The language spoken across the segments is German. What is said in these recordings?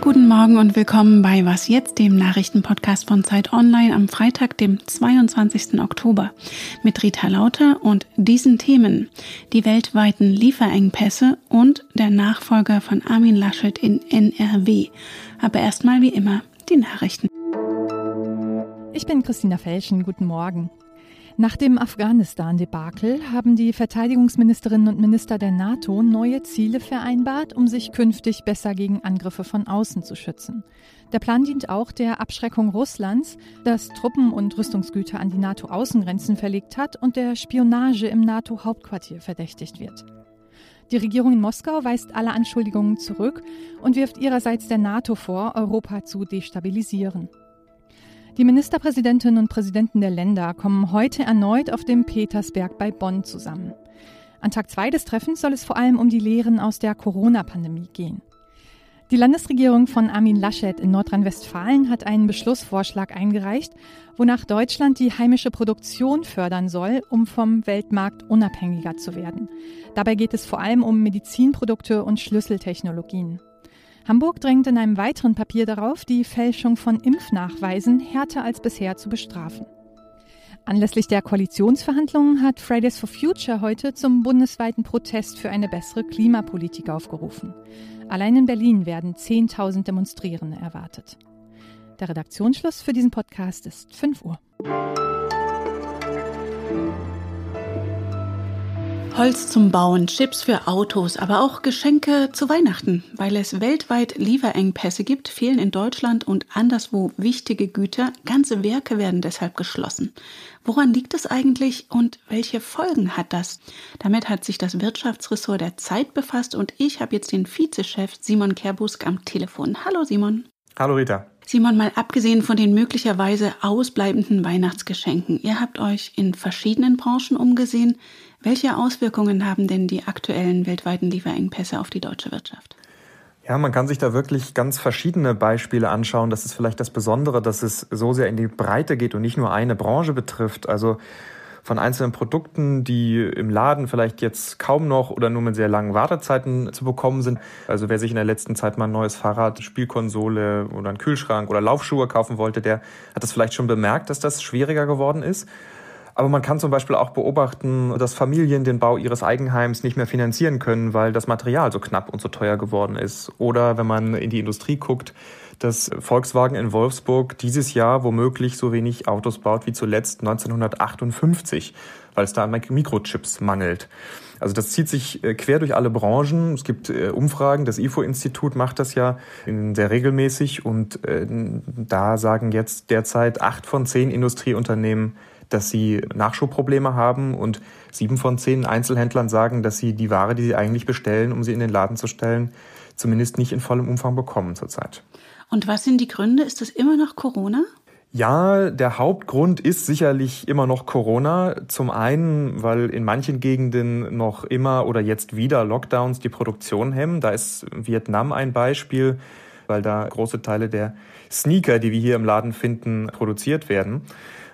Guten Morgen und willkommen bei Was jetzt, dem Nachrichtenpodcast von Zeit Online am Freitag, dem 22. Oktober mit Rita Lauter und diesen Themen, die weltweiten Lieferengpässe und der Nachfolger von Armin Laschet in NRW. Aber erstmal wie immer die Nachrichten. Ich bin Christina Felschen, guten Morgen. Nach dem Afghanistan-Debakel haben die Verteidigungsministerinnen und Minister der NATO neue Ziele vereinbart, um sich künftig besser gegen Angriffe von außen zu schützen. Der Plan dient auch der Abschreckung Russlands, das Truppen und Rüstungsgüter an die NATO-Außengrenzen verlegt hat und der Spionage im NATO-Hauptquartier verdächtigt wird. Die Regierung in Moskau weist alle Anschuldigungen zurück und wirft ihrerseits der NATO vor, Europa zu destabilisieren. Die Ministerpräsidentinnen und Präsidenten der Länder kommen heute erneut auf dem Petersberg bei Bonn zusammen. An Tag zwei des Treffens soll es vor allem um die Lehren aus der Corona-Pandemie gehen. Die Landesregierung von Armin Laschet in Nordrhein-Westfalen hat einen Beschlussvorschlag eingereicht, wonach Deutschland die heimische Produktion fördern soll, um vom Weltmarkt unabhängiger zu werden. Dabei geht es vor allem um Medizinprodukte und Schlüsseltechnologien. Hamburg drängt in einem weiteren Papier darauf, die Fälschung von Impfnachweisen härter als bisher zu bestrafen. Anlässlich der Koalitionsverhandlungen hat Fridays for Future heute zum bundesweiten Protest für eine bessere Klimapolitik aufgerufen. Allein in Berlin werden 10.000 Demonstrierende erwartet. Der Redaktionsschluss für diesen Podcast ist 5 Uhr. Holz zum Bauen, Chips für Autos, aber auch Geschenke zu Weihnachten. Weil es weltweit Lieferengpässe gibt, fehlen in Deutschland und anderswo wichtige Güter. Ganze Werke werden deshalb geschlossen. Woran liegt es eigentlich und welche Folgen hat das? Damit hat sich das Wirtschaftsressort der Zeit befasst und ich habe jetzt den Vizechef Simon Kerbusk am Telefon. Hallo Simon. Hallo Rita. Simon, mal abgesehen von den möglicherweise ausbleibenden Weihnachtsgeschenken, ihr habt euch in verschiedenen Branchen umgesehen. Welche Auswirkungen haben denn die aktuellen weltweiten Lieferengpässe auf die deutsche Wirtschaft? Ja, man kann sich da wirklich ganz verschiedene Beispiele anschauen. Das ist vielleicht das Besondere, dass es so sehr in die Breite geht und nicht nur eine Branche betrifft. Also von einzelnen Produkten, die im Laden vielleicht jetzt kaum noch oder nur mit sehr langen Wartezeiten zu bekommen sind. Also wer sich in der letzten Zeit mal ein neues Fahrrad, Spielkonsole oder einen Kühlschrank oder Laufschuhe kaufen wollte, der hat das vielleicht schon bemerkt, dass das schwieriger geworden ist. Aber man kann zum Beispiel auch beobachten, dass Familien den Bau ihres Eigenheims nicht mehr finanzieren können, weil das Material so knapp und so teuer geworden ist. Oder wenn man in die Industrie guckt, dass Volkswagen in Wolfsburg dieses Jahr womöglich so wenig Autos baut wie zuletzt 1958, weil es da an Mikrochips mangelt. Also das zieht sich äh, quer durch alle Branchen. Es gibt äh, Umfragen, das IFO-Institut macht das ja sehr regelmäßig und äh, da sagen jetzt derzeit acht von zehn Industrieunternehmen, dass sie Nachschubprobleme haben und sieben von zehn Einzelhändlern sagen, dass sie die Ware, die sie eigentlich bestellen, um sie in den Laden zu stellen, zumindest nicht in vollem Umfang bekommen zurzeit. Und was sind die Gründe? Ist das immer noch Corona? Ja, der Hauptgrund ist sicherlich immer noch Corona. Zum einen, weil in manchen Gegenden noch immer oder jetzt wieder Lockdowns die Produktion hemmen. Da ist Vietnam ein Beispiel, weil da große Teile der Sneaker, die wir hier im Laden finden, produziert werden.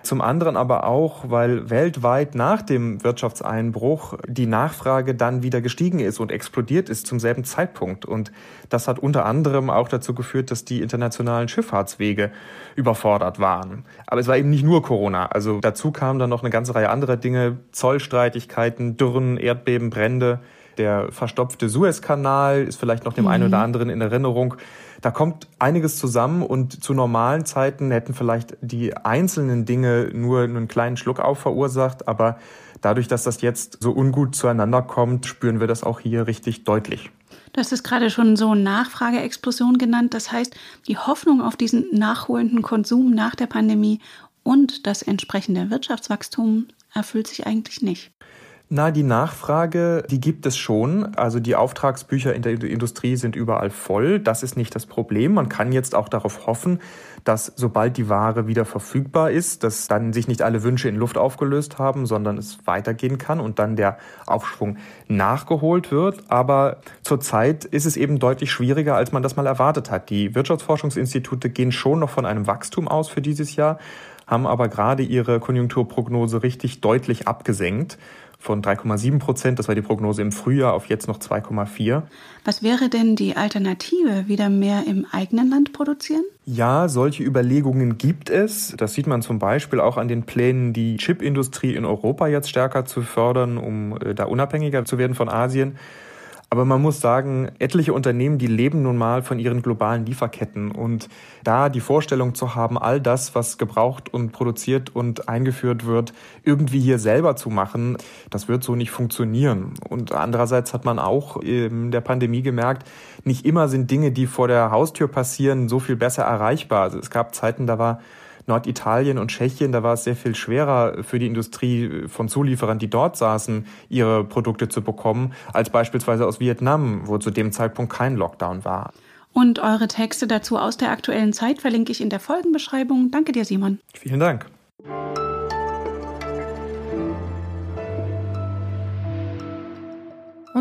Zum anderen aber auch, weil weltweit nach dem Wirtschaftseinbruch die Nachfrage dann wieder gestiegen ist und explodiert ist zum selben Zeitpunkt. Und das hat unter anderem auch dazu geführt, dass die internationalen Schifffahrtswege überfordert waren. Aber es war eben nicht nur Corona. Also dazu kamen dann noch eine ganze Reihe anderer Dinge, Zollstreitigkeiten, Dürren, Erdbeben, Brände. Der verstopfte Suezkanal ist vielleicht noch dem mhm. einen oder anderen in Erinnerung. Da kommt einiges zusammen und zu normalen Zeiten hätten vielleicht die einzelnen Dinge nur einen kleinen Schluck auf verursacht, aber dadurch, dass das jetzt so ungut zueinander kommt, spüren wir das auch hier richtig deutlich. Du hast es gerade schon so Nachfrageexplosion genannt. Das heißt, die Hoffnung auf diesen nachholenden Konsum nach der Pandemie und das entsprechende Wirtschaftswachstum erfüllt sich eigentlich nicht. Na, die Nachfrage, die gibt es schon. Also die Auftragsbücher in der Industrie sind überall voll. Das ist nicht das Problem. Man kann jetzt auch darauf hoffen, dass sobald die Ware wieder verfügbar ist, dass dann sich nicht alle Wünsche in Luft aufgelöst haben, sondern es weitergehen kann und dann der Aufschwung nachgeholt wird. Aber zurzeit ist es eben deutlich schwieriger, als man das mal erwartet hat. Die Wirtschaftsforschungsinstitute gehen schon noch von einem Wachstum aus für dieses Jahr haben aber gerade ihre Konjunkturprognose richtig deutlich abgesenkt von 3,7 Prozent, das war die Prognose im Frühjahr, auf jetzt noch 2,4. Was wäre denn die Alternative? Wieder mehr im eigenen Land produzieren? Ja, solche Überlegungen gibt es. Das sieht man zum Beispiel auch an den Plänen, die Chipindustrie in Europa jetzt stärker zu fördern, um äh, da unabhängiger zu werden von Asien. Aber man muss sagen, etliche Unternehmen, die leben nun mal von ihren globalen Lieferketten. Und da die Vorstellung zu haben, all das, was gebraucht und produziert und eingeführt wird, irgendwie hier selber zu machen, das wird so nicht funktionieren. Und andererseits hat man auch in der Pandemie gemerkt, nicht immer sind Dinge, die vor der Haustür passieren, so viel besser erreichbar. Also es gab Zeiten, da war Norditalien und Tschechien, da war es sehr viel schwerer für die Industrie von Zulieferern, die dort saßen, ihre Produkte zu bekommen, als beispielsweise aus Vietnam, wo zu dem Zeitpunkt kein Lockdown war. Und eure Texte dazu aus der aktuellen Zeit verlinke ich in der Folgenbeschreibung. Danke dir, Simon. Vielen Dank.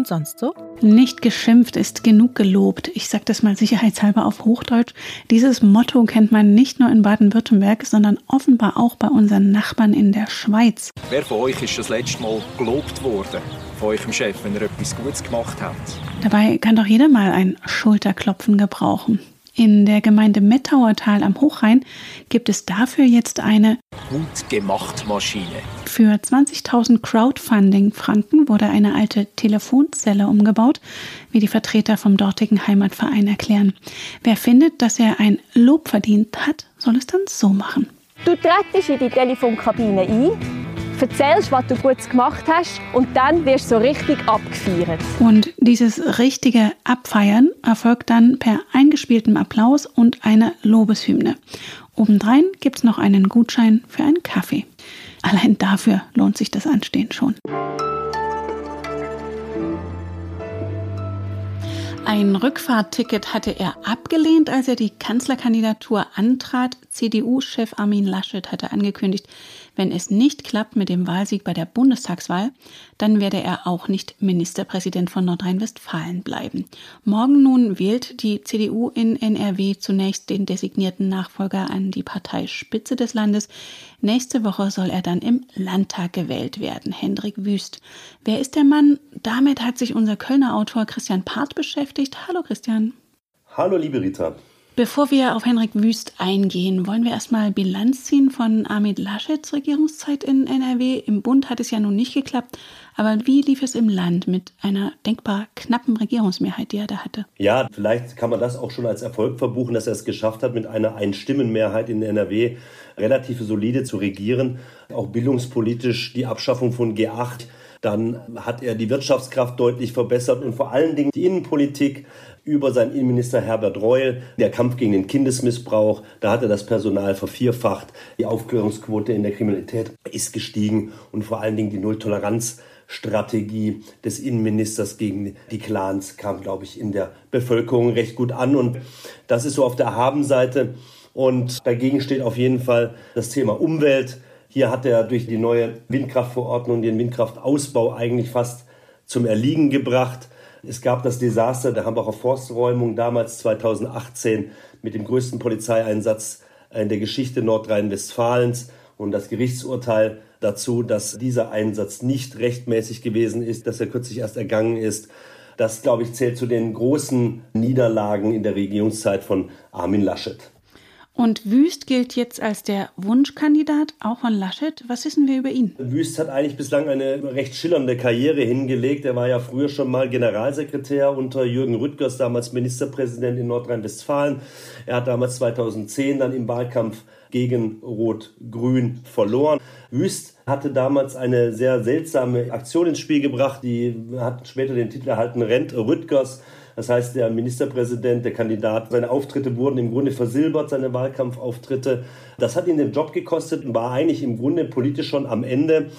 Und sonst so? Nicht geschimpft ist genug gelobt. Ich sage das mal sicherheitshalber auf Hochdeutsch. Dieses Motto kennt man nicht nur in Baden-Württemberg, sondern offenbar auch bei unseren Nachbarn in der Schweiz. Wer von euch ist das letzte Mal gelobt worden von eurem Chef, wenn er etwas Gutes gemacht hat? Dabei kann doch jeder mal ein Schulterklopfen gebrauchen. In der Gemeinde Mettauertal am Hochrhein gibt es dafür jetzt eine Gut gemacht Maschine. Für 20.000 Crowdfunding-Franken wurde eine alte Telefonzelle umgebaut, wie die Vertreter vom dortigen Heimatverein erklären. Wer findet, dass er ein Lob verdient hat, soll es dann so machen. Du trittst in die Telefonkabine ein, erzählst, was du gut gemacht hast und dann wirst du so richtig abgefeiert. Und dieses richtige Abfeiern erfolgt dann per eingespieltem Applaus und einer Lobeshymne. Obendrein gibt es noch einen Gutschein für einen Kaffee. Allein dafür lohnt sich das Anstehen schon. Ein Rückfahrtticket hatte er abgelehnt, als er die Kanzlerkandidatur antrat. CDU-Chef Armin Laschet hatte angekündigt, wenn es nicht klappt mit dem Wahlsieg bei der Bundestagswahl, dann werde er auch nicht Ministerpräsident von Nordrhein-Westfalen bleiben. Morgen nun wählt die CDU in NRW zunächst den designierten Nachfolger an die Parteispitze des Landes. Nächste Woche soll er dann im Landtag gewählt werden. Hendrik Wüst. Wer ist der Mann? Damit hat sich unser Kölner Autor Christian Part beschäftigt. Hallo Christian. Hallo liebe Rita. Bevor wir auf Henrik Wüst eingehen, wollen wir erstmal Bilanz ziehen von Armin Laschets Regierungszeit in NRW. Im Bund hat es ja nun nicht geklappt, aber wie lief es im Land mit einer denkbar knappen Regierungsmehrheit, die er da hatte? Ja, vielleicht kann man das auch schon als Erfolg verbuchen, dass er es geschafft hat, mit einer Einstimmenmehrheit in NRW relativ solide zu regieren. Auch bildungspolitisch die Abschaffung von G8 dann hat er die Wirtschaftskraft deutlich verbessert und vor allen Dingen die Innenpolitik über seinen Innenminister Herbert Reul, der Kampf gegen den Kindesmissbrauch, da hat er das Personal vervierfacht, die Aufklärungsquote in der Kriminalität ist gestiegen und vor allen Dingen die Nulltoleranz-Strategie des Innenministers gegen die Clans kam, glaube ich, in der Bevölkerung recht gut an und das ist so auf der Habenseite und dagegen steht auf jeden Fall das Thema Umwelt. Hier hat er durch die neue Windkraftverordnung den Windkraftausbau eigentlich fast zum Erliegen gebracht. Es gab das Desaster der Hambacher Forsträumung damals 2018 mit dem größten Polizeieinsatz in der Geschichte Nordrhein-Westfalens und das Gerichtsurteil dazu, dass dieser Einsatz nicht rechtmäßig gewesen ist, dass er kürzlich erst ergangen ist. Das, glaube ich, zählt zu den großen Niederlagen in der Regierungszeit von Armin Laschet. Und Wüst gilt jetzt als der Wunschkandidat, auch von Laschet. Was wissen wir über ihn? Wüst hat eigentlich bislang eine recht schillernde Karriere hingelegt. Er war ja früher schon mal Generalsekretär unter Jürgen Rüttgers, damals Ministerpräsident in Nordrhein-Westfalen. Er hat damals 2010 dann im Wahlkampf gegen Rot-Grün verloren. Wüst hatte damals eine sehr seltsame Aktion ins Spiel gebracht. Die hat später den Titel erhalten, Rent Rüttgers. Das heißt, der Ministerpräsident, der Kandidat, seine Auftritte wurden im Grunde versilbert, seine Wahlkampfauftritte. Das hat ihn den Job gekostet und war eigentlich im Grunde politisch schon am Ende.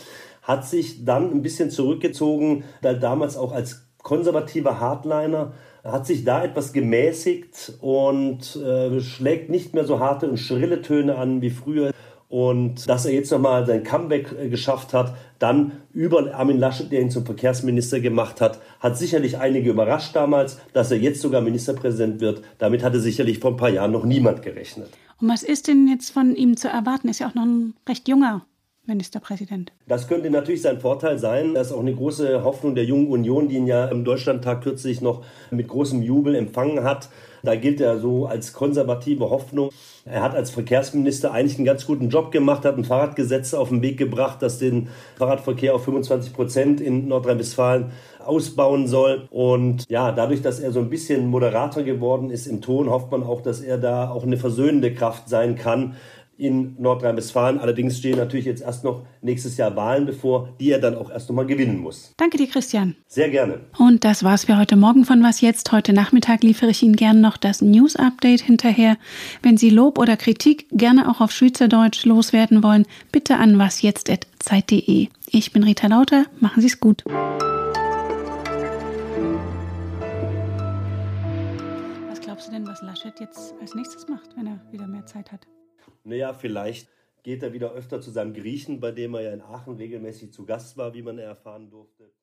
Hat sich dann ein bisschen zurückgezogen, da damals auch als konservativer Hardliner hat sich da etwas gemäßigt und äh, schlägt nicht mehr so harte und schrille Töne an wie früher. Und dass er jetzt nochmal sein Comeback äh, geschafft hat, dann über Armin Laschet, der ihn zum Verkehrsminister gemacht hat, hat sicherlich einige überrascht damals, dass er jetzt sogar Ministerpräsident wird. Damit hatte sicherlich vor ein paar Jahren noch niemand gerechnet. Und was ist denn jetzt von ihm zu erwarten? Ist ja auch noch ein recht junger Ministerpräsident? Das könnte natürlich sein Vorteil sein. Das ist auch eine große Hoffnung der Jungen Union, die ihn ja im Deutschlandtag kürzlich noch mit großem Jubel empfangen hat. Da gilt er so als konservative Hoffnung. Er hat als Verkehrsminister eigentlich einen ganz guten Job gemacht, hat ein Fahrradgesetz auf den Weg gebracht, das den Fahrradverkehr auf 25 Prozent in Nordrhein-Westfalen ausbauen soll. Und ja, dadurch, dass er so ein bisschen moderater geworden ist im Ton, hofft man auch, dass er da auch eine versöhnende Kraft sein kann in Nordrhein-Westfalen. Allerdings stehen natürlich jetzt erst noch nächstes Jahr Wahlen bevor, die er dann auch erst noch mal gewinnen muss. Danke dir, Christian. Sehr gerne. Und das war's für heute Morgen von Was Jetzt. Heute Nachmittag liefere ich Ihnen gerne noch das News-Update hinterher. Wenn Sie Lob oder Kritik gerne auch auf Schweizerdeutsch loswerden wollen, bitte an wasjetzt.zeit.de. Ich bin Rita Lauter. Machen Sie es gut. Was glaubst du denn, was Laschet jetzt als nächstes macht, wenn er wieder mehr Zeit hat? Naja, vielleicht geht er wieder öfter zu seinem Griechen, bei dem er ja in Aachen regelmäßig zu Gast war, wie man erfahren durfte.